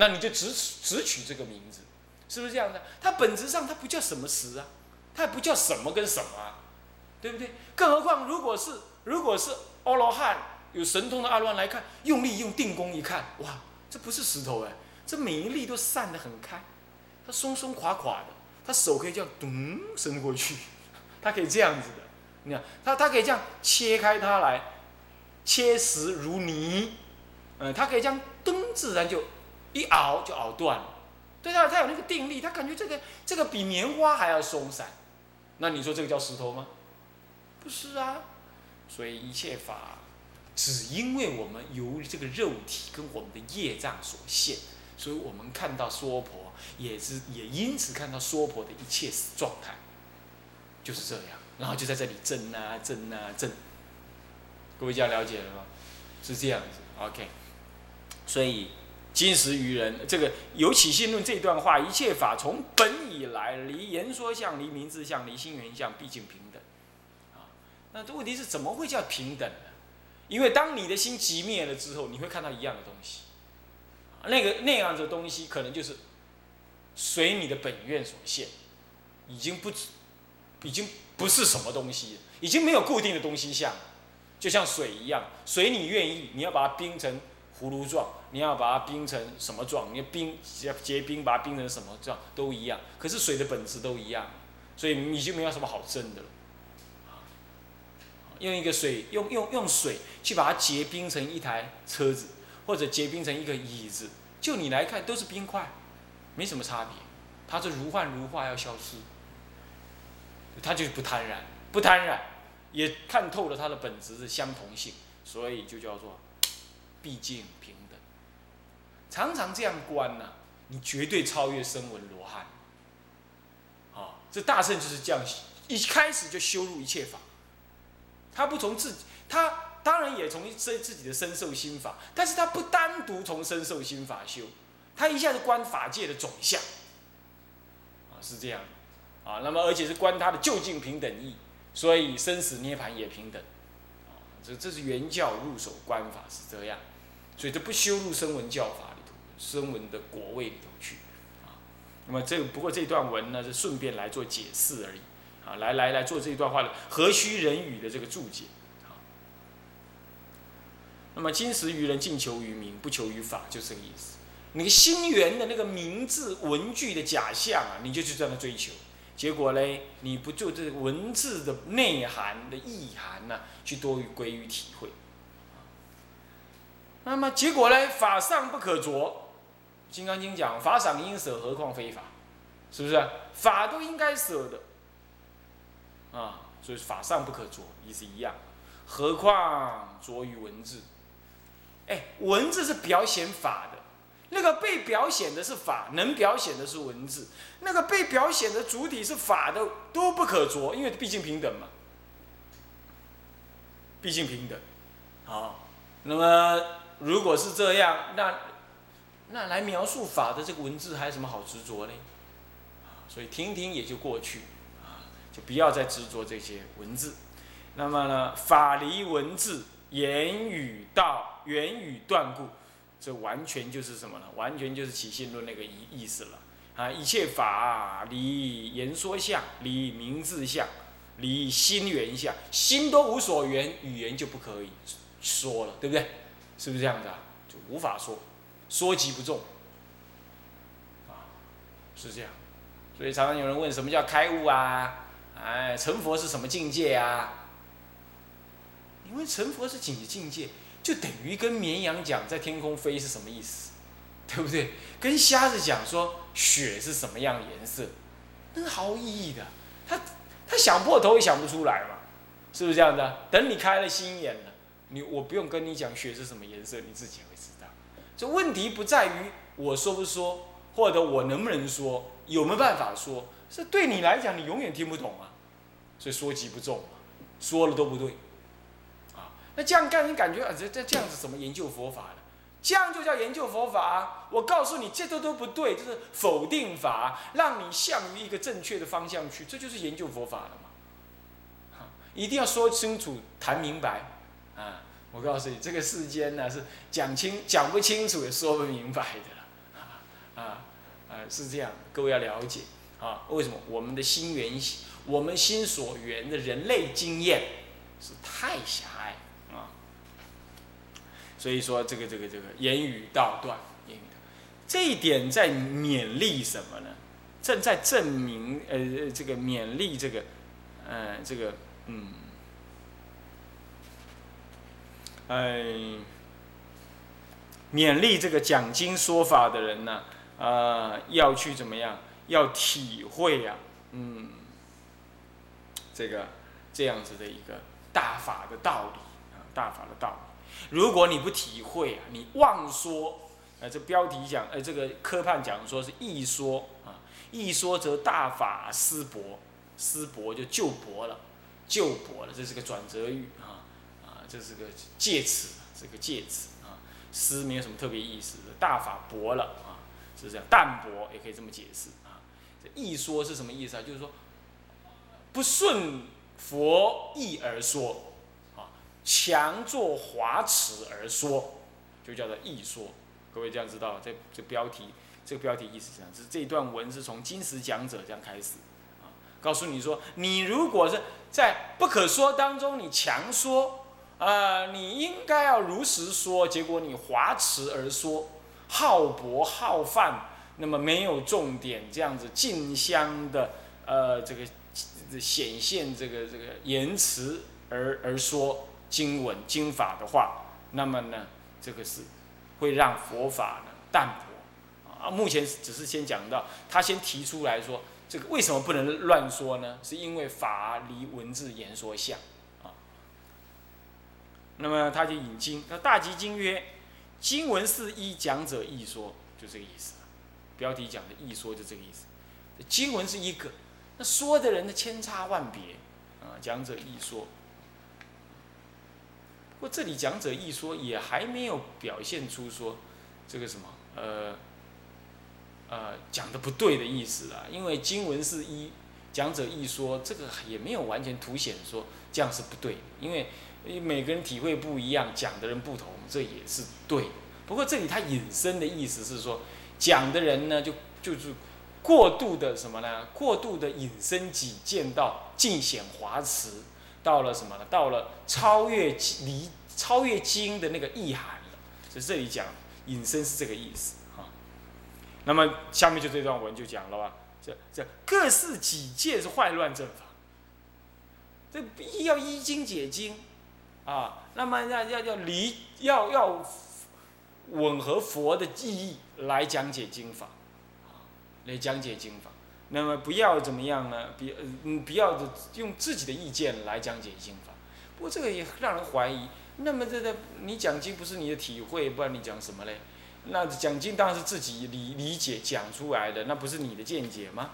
那你就只只取这个名字，是不是这样的？它本质上它不叫什么石啊，它也不叫什么跟什么啊，对不对？更何况如果是如果是阿罗汉有神通的阿罗汉来看，用力用定功一看，哇，这不是石头哎，这每一粒都散得很开，它松松垮垮的，他手可以这样咚伸过去，它可以这样子的，你看，它它可以这样切开它来，切实如泥，嗯，它可以这样噔自然就。一熬就熬断了，对啊，他有那个定力，他感觉这个这个比棉花还要松散，那你说这个叫石头吗？不是啊，所以一切法，只因为我们由这个肉体跟我们的业障所限，所以我们看到娑婆，也是也因此看到娑婆的一切状态，就是这样，然后就在这里争啊争啊争，各位家了解了吗？是这样子，OK，所以。今时愚人，这个有起信论这段话，一切法从本以来，离言说相，离名字相，离心缘相，毕竟平等。啊，那这问题是怎么会叫平等呢？因为当你的心寂灭了之后，你会看到一样的东西，那个那样的东西可能就是随你的本愿所现，已经不止，已经不是什么东西了，已经没有固定的东西相，就像水一样，随你愿意，你要把它冰成。葫芦状，你要把它冰成什么状？你要冰结结冰，把它冰成什么状都一样。可是水的本质都一样，所以你就没有什么好争的了。用一个水，用用用水去把它结冰成一台车子，或者结冰成一个椅子，就你来看都是冰块，没什么差别。它是如幻如化要消失，它就是不贪婪，不贪婪，也看透了它的本质是相同性，所以就叫做。毕竟平等，常常这样观呢，你绝对超越声闻罗汉。啊，这大圣就是这样，一开始就修入一切法。他不从自己，他当然也从自自己的身受心法，但是他不单独从身受心法修，他一下子观法界的总相。啊，是这样，啊，那么而且是观他的究竟平等义，所以生死涅槃也平等。啊这这是原教入手观法是这样，所以这不修入声闻教法里头，声闻的果位里头去，啊，那么这不过这段文呢是顺便来做解释而已，啊，来来来做这一段话的何须人语的这个注解，啊，那么今时愚人尽求于名，不求于法，就这个意思。那个心源的那个名字文具的假象啊，你就去这样的追求。结果嘞，你不就这文字的内涵的意涵呢，去多于归于体会。那么结果呢，法上不可着，《金刚经》讲法赏应舍，何况非法，是不是？法都应该舍的，啊，所以法上不可着，意思一样。何况着于文字？哎，文字是表显法的。那个被表显的是法，能表显的是文字。那个被表显的主体是法的，都不可着，因为毕竟平等嘛。毕竟平等，好。那么如果是这样，那那来描述法的这个文字还有什么好执着呢？所以听听也就过去，啊，就不要再执着这些文字。那么呢，法离文字，言语道，言语断故。这完全就是什么呢？完全就是起信论那个意意思了啊！一切法离言说相，离名字相，离心缘相，心都无所缘，语言就不可以说了，对不对？是不是这样子啊？就无法说，说即不中啊，是这样。所以常常有人问什么叫开悟啊？哎，成佛是什么境界啊？因为成佛是几境界？就等于跟绵羊讲在天空飞是什么意思，对不对？跟瞎子讲说雪是什么样颜色，那是毫无意义的。他他想破头也想不出来嘛，是不是这样的？等你开了心眼了，你我不用跟你讲雪是什么颜色，你自己会知道。这问题不在于我说不说，或者我能不能说，有没有办法说，是对你来讲你永远听不懂啊，所以说即不中嘛，说了都不对啊。那这样干，你感觉啊，这这这样子怎么研究佛法呢？这样就叫研究佛法？我告诉你，这都都不对，就是否定法，让你向于一个正确的方向去，这就是研究佛法了嘛。一定要说清楚、谈明白啊！我告诉你，这个世间呢是讲清讲不清楚也说不明白的啊。啊啊是这样，各位要了解啊，为什么我们的心缘，我们心所缘的人类经验是太狭隘啊，所以说这个这个这个言语道断，言语道这一点在勉励什么呢？正在证明呃这个勉励这个呃这个嗯。哎，勉励这个讲经说法的人呢，啊，要去怎么样？要体会呀，嗯，这个这样子的一个大法的道理啊，大法的道理。如果你不体会啊，你妄说，啊，这标题讲，呃，这个科判讲说是易说啊，易说则大法失薄，失薄就就薄了，就薄了，这是个转折语啊。这是个介词，是个介词啊，诗没有什么特别意思，大法薄了啊，是这样，淡薄也可以这么解释啊。这一说是什么意思啊？就是说不顺佛意而说啊，强作华辞而说，就叫做易说。各位这样知道，这这标题，这个标题意思这样，是这一段文是从金石讲者这样开始，告诉你说，你如果是在不可说当中，你强说。呃，你应该要如实说，结果你华辞而说，好博好泛，那么没有重点，这样子竞相的呃这个显现这个这个言辞而而说经文经法的话，那么呢，这个是会让佛法呢淡薄啊。目前只是先讲到，他先提出来说，这个为什么不能乱说呢？是因为法离文字言说相。那么他就引经，那大集经曰：“经文是一讲者一说，就这个意思。标题讲的一说就这个意思。经文是一个，那说的人的千差万别啊，讲者一说。不过这里讲者一说也还没有表现出说这个什么呃呃讲的不对的意思啊，因为经文是一讲者一说，这个也没有完全凸显说这样是不对，因为。因为每个人体会不一样，讲的人不同，这也是对。不过这里他引申的意思是说，讲的人呢，就就是过度的什么呢？过度的引申己见到尽显华辞，到了什么呢？到了超越离超越经的那个意涵了。所以这里讲引申是这个意思啊。那么下面就这段文就讲了吧，这这各式己见是坏乱正法，这必要依经解经。啊，那么要要要离要要吻合佛的意义来讲解经法，啊，来讲解经法。那么不要怎么样呢？比嗯不要用自己的意见来讲解经法。不过这个也让人怀疑。那么这个你讲经不是你的体会，不然你讲什么嘞？那讲经当然是自己理理解讲出来的，那不是你的见解吗？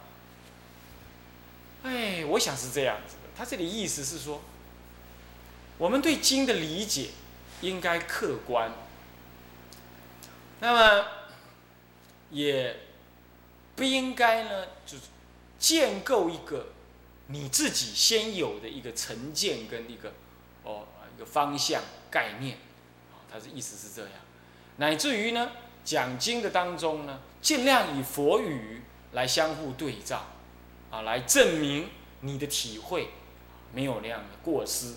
哎，我想是这样子的。他这里意思是说。我们对经的理解应该客观，那么也不应该呢，就是建构一个你自己先有的一个成见跟一个哦一个方向概念，啊，他的意思是这样，乃至于呢讲经的当中呢，尽量以佛语来相互对照，啊，来证明你的体会没有那样的过失。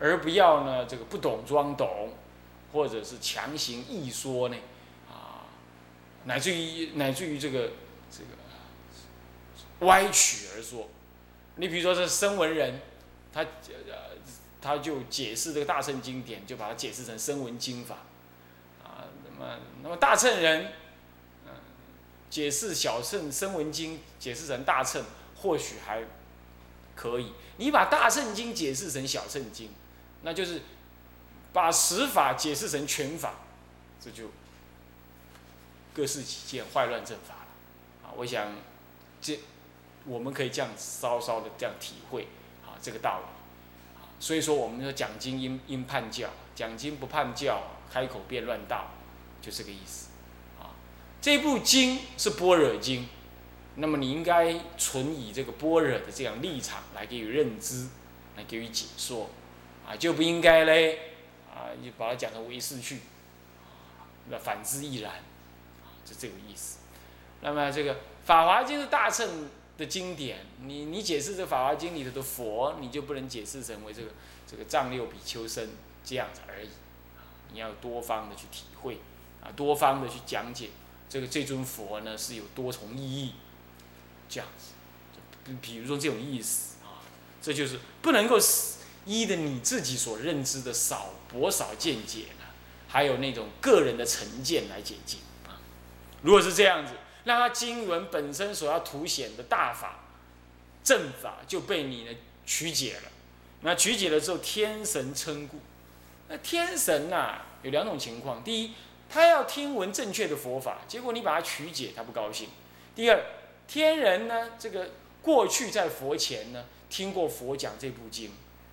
而不要呢，这个不懂装懂，或者是强行臆说呢，啊，乃至于乃至于这个这个歪曲而说。你比如说这声闻人，他呃他就解释这个大乘经典，就把它解释成声闻经法，啊，那么那么大乘人，嗯，解释小乘声闻经解释成大乘，或许还可以。你把大乘经解释成小乘经。那就是把实法解释成全法，这就各释己见，坏乱正法了。啊，我想这我们可以这样稍稍的这样体会啊这个道理。啊，所以说我们说讲经应应判教，讲经不判教，开口便乱道，就这个意思。啊，这部经是般若经，那么你应该存以这个般若的这样立场来给予认知，来给予解说。啊，就不应该嘞，啊，你把它讲成唯识去，那反之亦然，啊，就这个意思。那么这个《法华经》是大乘的经典，你你解释这《法华经》里头的佛，你就不能解释成为这个这个藏六比丘身这样子而已，你要多方的去体会，啊，多方的去讲解这个这尊佛呢是有多重意义，这样子，比比如说这种意思啊，这就是不能够依的你自己所认知的少薄少见解呢，还有那种个人的成见来解经啊，如果是这样子。让他经文本身所要凸显的大法正法就被你呢曲解了，那曲解了之后，天神称故。那天神呐有两种情况：第一，他要听闻正确的佛法，结果你把它曲解，他不高兴；第二，天人呢这个过去在佛前呢听过佛讲这部经，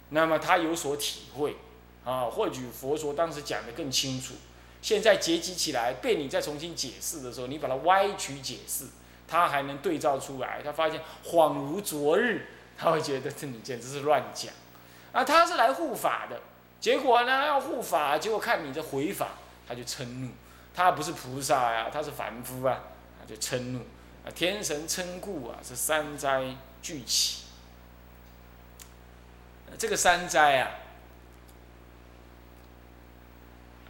那么他有所体会啊，或许佛说当时讲的更清楚。现在结集起来，被你再重新解释的时候，你把它歪曲解释，他还能对照出来。他发现恍如昨日，他会觉得这你简直是乱讲。啊，他是来护法的，结果呢要护法，结果看你这回法，他就嗔怒。他不是菩萨呀，他是凡夫啊，他就嗔怒。啊，天神嗔故啊，是三灾俱起。这个三灾啊。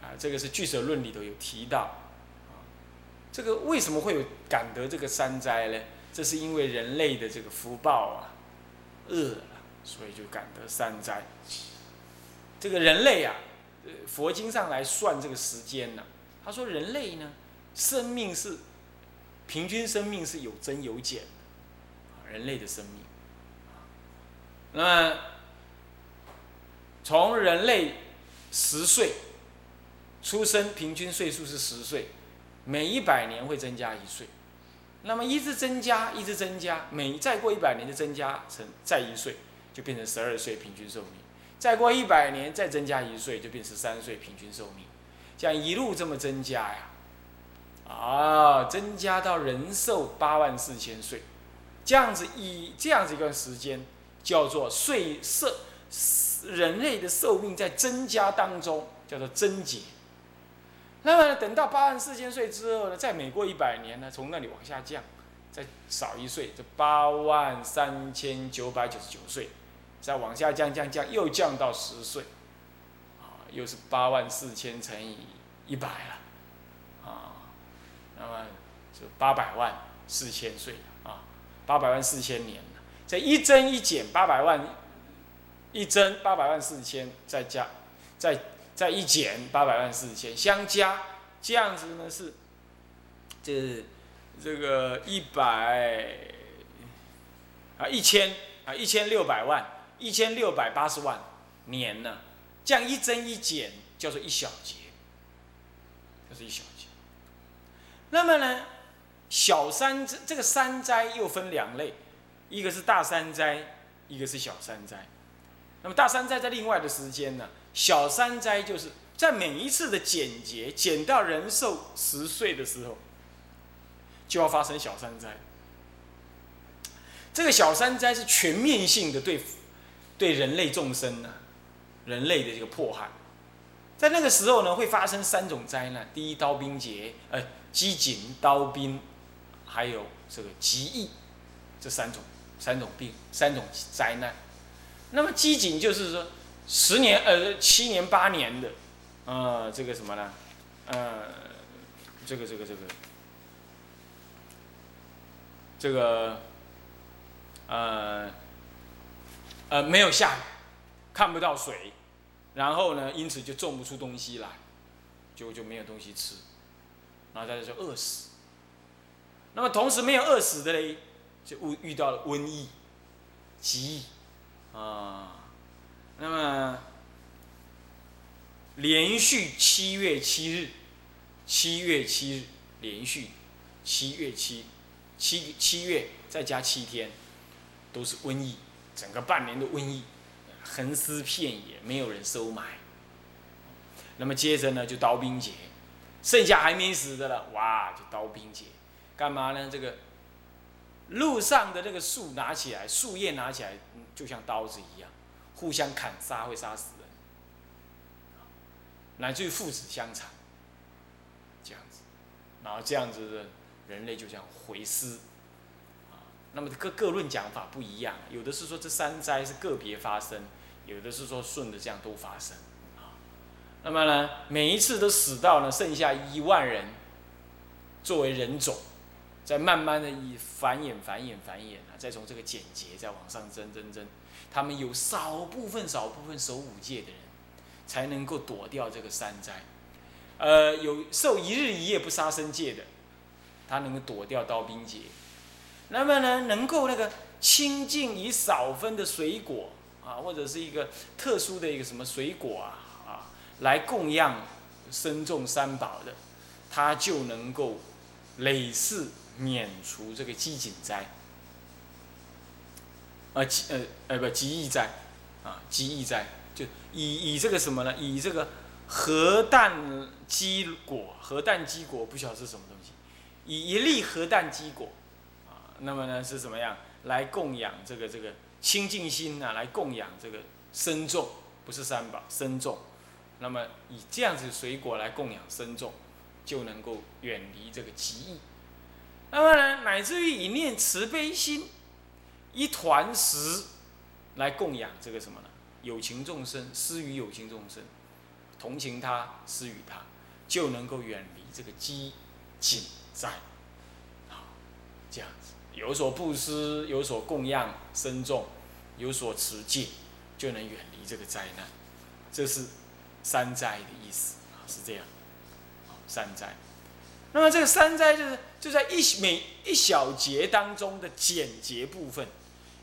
啊这个是《俱舍论》里头有提到，这个为什么会有感得这个三灾呢？这是因为人类的这个福报啊，恶了，所以就感得三灾。这个人类啊，佛经上来算这个时间呢，他说人类呢，生命是平均生命是有增有减的，人类的生命，那么从人类十岁。出生平均岁数是十岁，每一百年会增加一岁，那么一直增加，一直增加，每再过一百年就增加成再一岁，就变成十二岁平均寿命，再过一百年再增加一岁，就变十三岁平均寿命，这样一路这么增加呀，啊，增加到人寿八万四千岁，这样子以这样子一段时间叫做岁寿，人类的寿命在增加当中叫做增减。那么等到八万四千岁之后呢，再每过一百年呢，从那里往下降，再少一岁，就八万三千九百九十九岁，再往下降降降，又降到十岁，啊，又是八万四千乘以一百了，啊，那么就八百万四千岁啊，八百万四千年了，这一增一减八百万，一增八百万四千，再加，再。再一减八百万四千，相加这样子呢是，这这个一百啊一千啊一千六百万一千六百八十万年呢，这样一增一减叫做一小节，就是一小节。那么呢，小三这个山灾又分两类，一个是大山灾，一个是小山灾。那么大山灾在另外的时间呢？小山灾就是在每一次的减劫减到人寿十岁的时候，就要发生小山灾。这个小山灾是全面性的对对人类众生呢，人类的这个迫害。在那个时候呢，会发生三种灾难：第一，刀兵劫，呃，饥馑、刀兵，还有这个疾疫，这三种三种病，三种灾难。那么饥馑就是说。十年呃七年八年的，呃这个什么呢？呃这个这个这个这个呃呃没有下雨，看不到水，然后呢因此就种不出东西来，就就没有东西吃，然后大家就饿死。那么同时没有饿死的嘞，就遇遇到了瘟疫、疾疫啊。那么，连续七月七日，七月七日连续，七月七，七七月再加七天，都是瘟疫，整个半年的瘟疫，横尸遍野，没有人收买。那么接着呢，就刀兵劫，剩下还没死的了，哇，就刀兵劫，干嘛呢？这个路上的那个树拿起来，树叶拿起来，就像刀子一样。互相砍杀会杀死人，乃至于父子相残，这样子，然后这样子的人类就这样回师，啊，那么各各论讲法不一样，有的是说这三灾是个别发生，有的是说顺着这样都发生，啊，那么呢，每一次都死到呢剩下一万人，作为人种，在慢慢的以繁衍繁衍繁衍啊，再从这个简洁再往上增增增，他们有少部分少部分守五戒的人，才能够躲掉这个三灾。呃，有受一日一夜不杀生戒的，他能够躲掉刀兵劫。那么呢，能够那个清净以少分的水果啊，或者是一个特殊的一个什么水果啊啊，来供养身众三宝的，他就能够累世免除这个饥馑灾。呃，饥呃呃不饥疫灾啊，饥疫灾就以以这个什么呢？以这个。核弹基果，核弹基果不晓得是什么东西，以一粒核弹基果，啊，那么呢是怎么样来供养这个这个清净心呢？来供养这个身众，不是三宝身众，那么以这样子水果来供养身众，就能够远离这个极意。那么呢，乃至于以念慈悲心，一团石来供养这个什么呢？有情众生，施于有情众生。同情他，施与他，就能够远离这个饥馑灾。好，这样子有所布施，有所供养身众，有所持戒，就能远离这个灾难。这是三灾的意思啊，是这样。三灾。那么这个三灾就是就在一每一小节当中的简洁部分，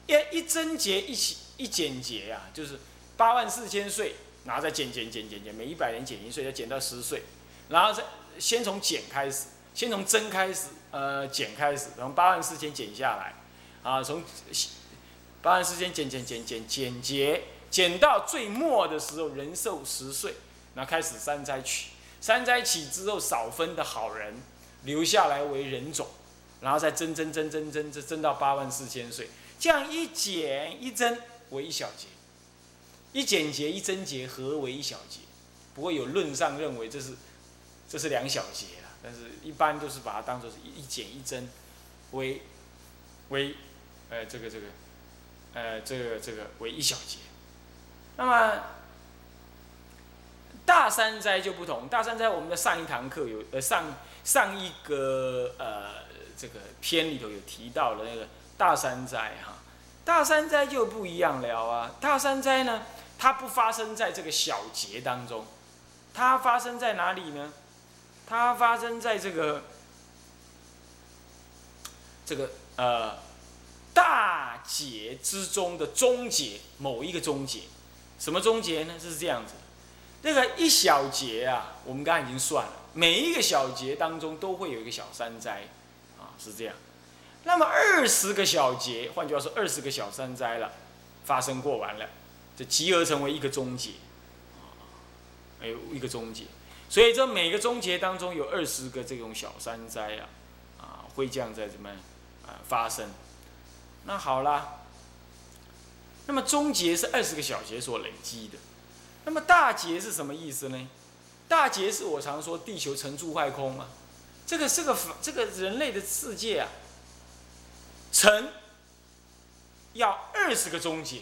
一一增节一起一简节啊，就是八万四千岁。然后再减减减减减，每一百年减一岁，再减到十岁，然后再先从减开始，先从增开始，呃，减开始，从八万四千减下来，啊，从八万四千减减减减减节，减到最末的时候，人寿十岁，然后开始三灾起，三灾起之后少分的好人留下来为人种，然后再增增增增增增增到八万四千岁，这样一减一增为一小节。一减节一增节合为一小节，不过有论上认为这是这是两小节啊，但是一般都是把它当做是一减一增为为呃这个这个呃这个这个为一小节。那么大三灾就不同，大三灾我们的上一堂课有呃上上一个呃这个篇里头有提到的那个大三灾哈，大三灾就不一样了啊，大三灾呢。它不发生在这个小节当中，它发生在哪里呢？它发生在这个这个呃大节之中的终结某一个终结，什么终结呢？是这样子，那个一小节啊，我们刚刚已经算了，每一个小节当中都会有一个小山灾，啊，是这样。那么二十个小节，换句话说，二十个小山灾了，发生过完了。这集合成为一个终结，啊，有一个终结，所以这每个终结当中有二十个这种小山灾啊，啊，会这样在怎么啊发生？那好啦，那么终结是二十个小节所累积的，那么大劫是什么意思呢？大劫是我常说地球成住坏空嘛，这个这个这个人类的世界啊，成要二十个终结。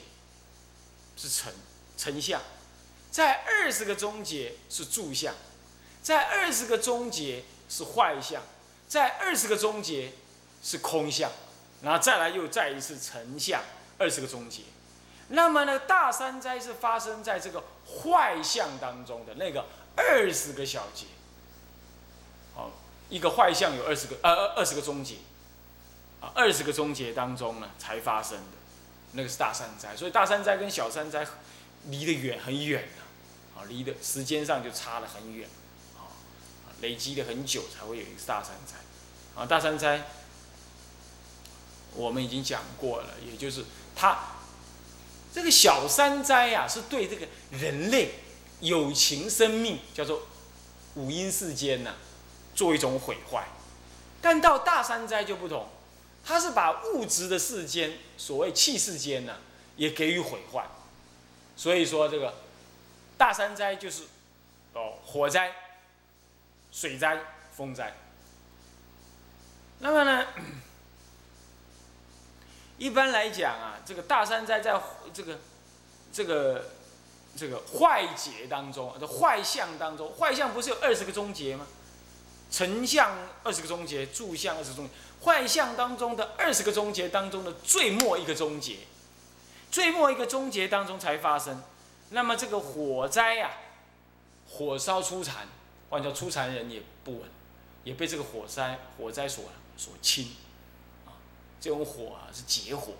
是成成相，在二十个中节是住相，在二十个中节是坏相，在二十个中节是空相，然后再来又再一次成相，二十个中节。那么呢，大三灾是发生在这个坏相当中的那个二十个小节。好，一个坏相有二十个呃二二十个中节，啊，二十个中节当中呢才发生的。那个是大山灾，所以大山灾跟小山灾离得远很远的，啊，离的时间上就差得很远，啊，累积的很久才会有一个大山灾，啊，大山灾我们已经讲过了，也就是它这个小山灾呀，是对这个人类有情生命叫做五阴世间呐，做一种毁坏，但到大山灾就不同。它是把物质的世间，所谓气世间呢，也给予毁坏。所以说这个大山灾就是哦火灾、水灾、风灾。那么呢，一般来讲啊，这个大山灾在这个这个这个坏劫当中，这坏相当中，坏相不是有二十个终结吗？成相二十个终结，住相二十终结，坏相当中的二十个终结当中的最末一个终结，最末一个终结当中才发生。那么这个火灾呀，火烧出残，换叫出残人也不稳，也被这个火灾火灾所所侵，这种火啊是劫火，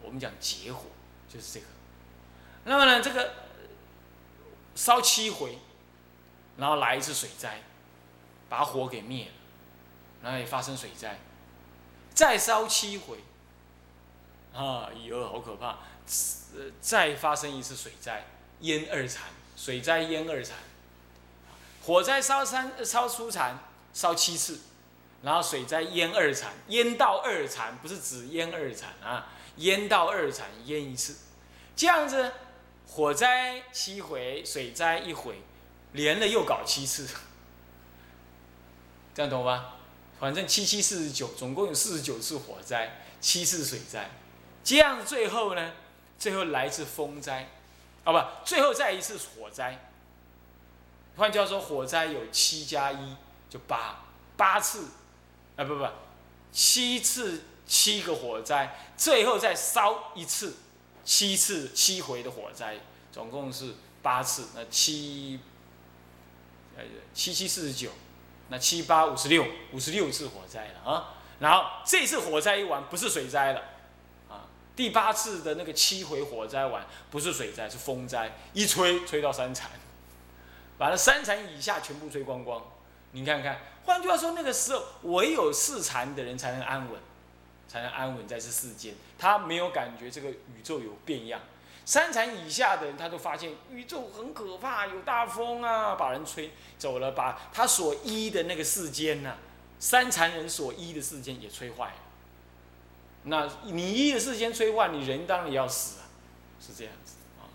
我们讲劫火就是这个。那么呢，这个烧七回，然后来一次水灾。把火给灭了，然后也发生水灾，再烧七回，啊，以后好可怕，再发生一次水灾，淹二残，水灾淹二残，火灾烧三烧出残，烧七次，然后水灾淹二产，淹到二产，不是只淹二产啊，淹到二产淹一次，这样子，火灾七回，水灾一回，连了又搞七次。这样懂吧？反正七七四十九，总共有四十九次火灾，七次水灾，这样最后呢，最后来一次风灾，啊不，最后再一次火灾。换句话说，火灾有七加一就八，八次，啊不不，七次七个火灾，最后再烧一次，七次七回的火灾，总共是八次，那七，呃七七四十九。那七八五十六，五十六次火灾了啊！然后这次火灾一完，不是水灾了，啊，第八次的那个七回火灾完，不是水灾，是风灾，一吹吹到三残，把那三残以下全部吹光光。你看看，换句话说，那个时候唯有四残的人才能安稳，才能安稳在这世间，他没有感觉这个宇宙有变样。三禅以下的人，他都发现宇宙很可怕，有大风啊，把人吹走了，把他所依的那个世间呐，三禅人所依的世间也吹坏了。那你依的世间吹坏，你人当然也要死啊，是这样子啊，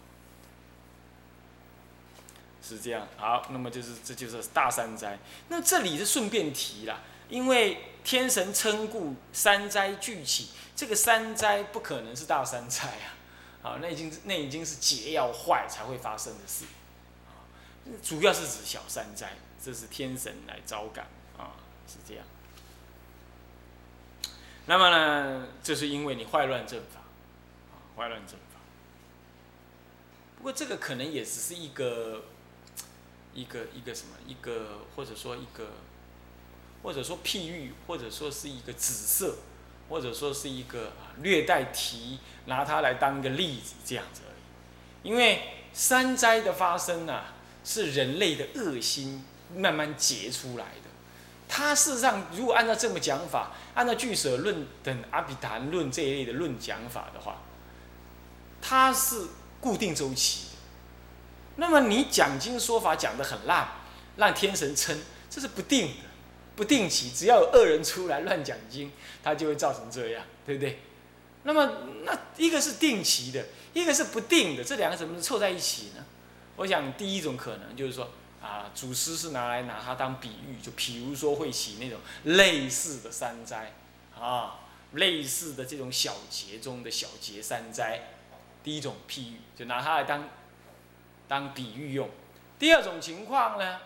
是这样。好，那么就是这就是大山灾。那这里是顺便提了，因为天神称故山灾聚起，这个山灾不可能是大山灾啊。啊，那已经那已经是劫要坏才会发生的事，主要是指小山灾，这是天神来招感，啊，是这样。那么呢，就是因为你坏乱正法，啊，坏乱正法。不过这个可能也只是一个，一个一个什么，一个或者说一个，或者说譬喻，或者说是一个紫色。或者说是一个啊略带题，拿它来当一个例子这样子而已。因为山灾的发生啊，是人类的恶心慢慢结出来的。它事实上，如果按照这么讲法，按照俱舍论等阿毗昙论这一类的论讲法的话，它是固定周期。那么你讲经说法讲得很烂，让天神称，这是不定的。不定期，只要有恶人出来乱讲经，他就会造成这样，对不对？那么，那一个是定期的，一个是不定的，这两个怎么凑在一起呢？我想第一种可能就是说，啊，祖师是拿来拿它当比喻，就比如说会起那种类似的山灾，啊，类似的这种小节中的小节山灾，第一种譬喻就拿它来当当比喻用。第二种情况呢？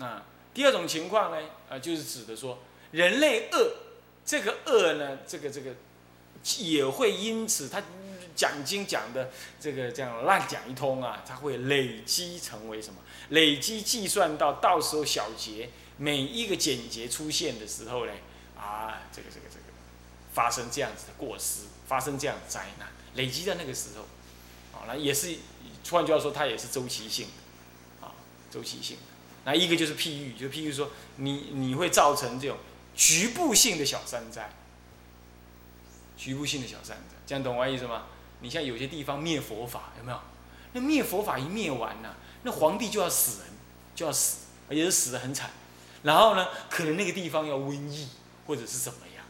啊，第二种情况呢，啊，就是指的说，人类恶，这个恶呢，这个这个，也会因此他讲经讲的这个这样乱讲一通啊，他会累积成为什么？累积计算到到时候小节每一个简节出现的时候呢，啊，这个这个这个，发生这样子的过失，发生这样的灾难，累积在那个时候，好，那也是换句话说，它也是周期性的，啊，周期性的。那一个就是譬喻，就譬喻说，你你会造成这种局部性的小山灾，局部性的小山灾，这样懂我意思吗？你像有些地方灭佛法，有没有？那灭佛法一灭完呢，那皇帝就要死人，就要死，而且是死的很惨。然后呢，可能那个地方要瘟疫或者是怎么样，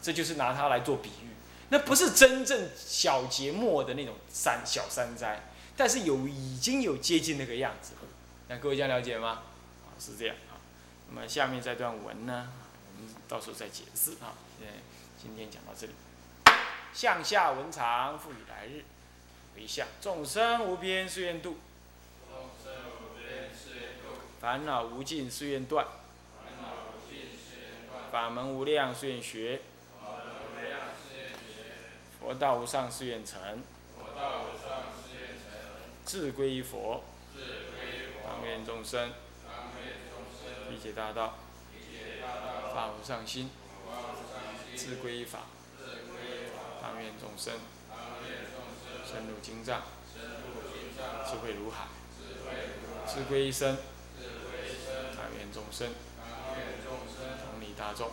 这就是拿它来做比喻。那不是真正小节末的那种山小山灾，但是有已经有接近那个样子。那各位这样了解吗？啊，是这样啊。那么下面这段文呢，我们到时候再解释啊。现在今天讲到这里。向下文长，赋予来日。回向众生无边誓愿度，众生无边誓愿度烦恼无尽誓愿断，法门无量誓愿学，佛道无上誓愿成，志归于佛，当愿众生。理解大道，法无上心，志归于法，当愿众生。深入经藏，智慧如海，智归一生，但愿众生，同理大众，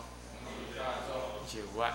一切无碍，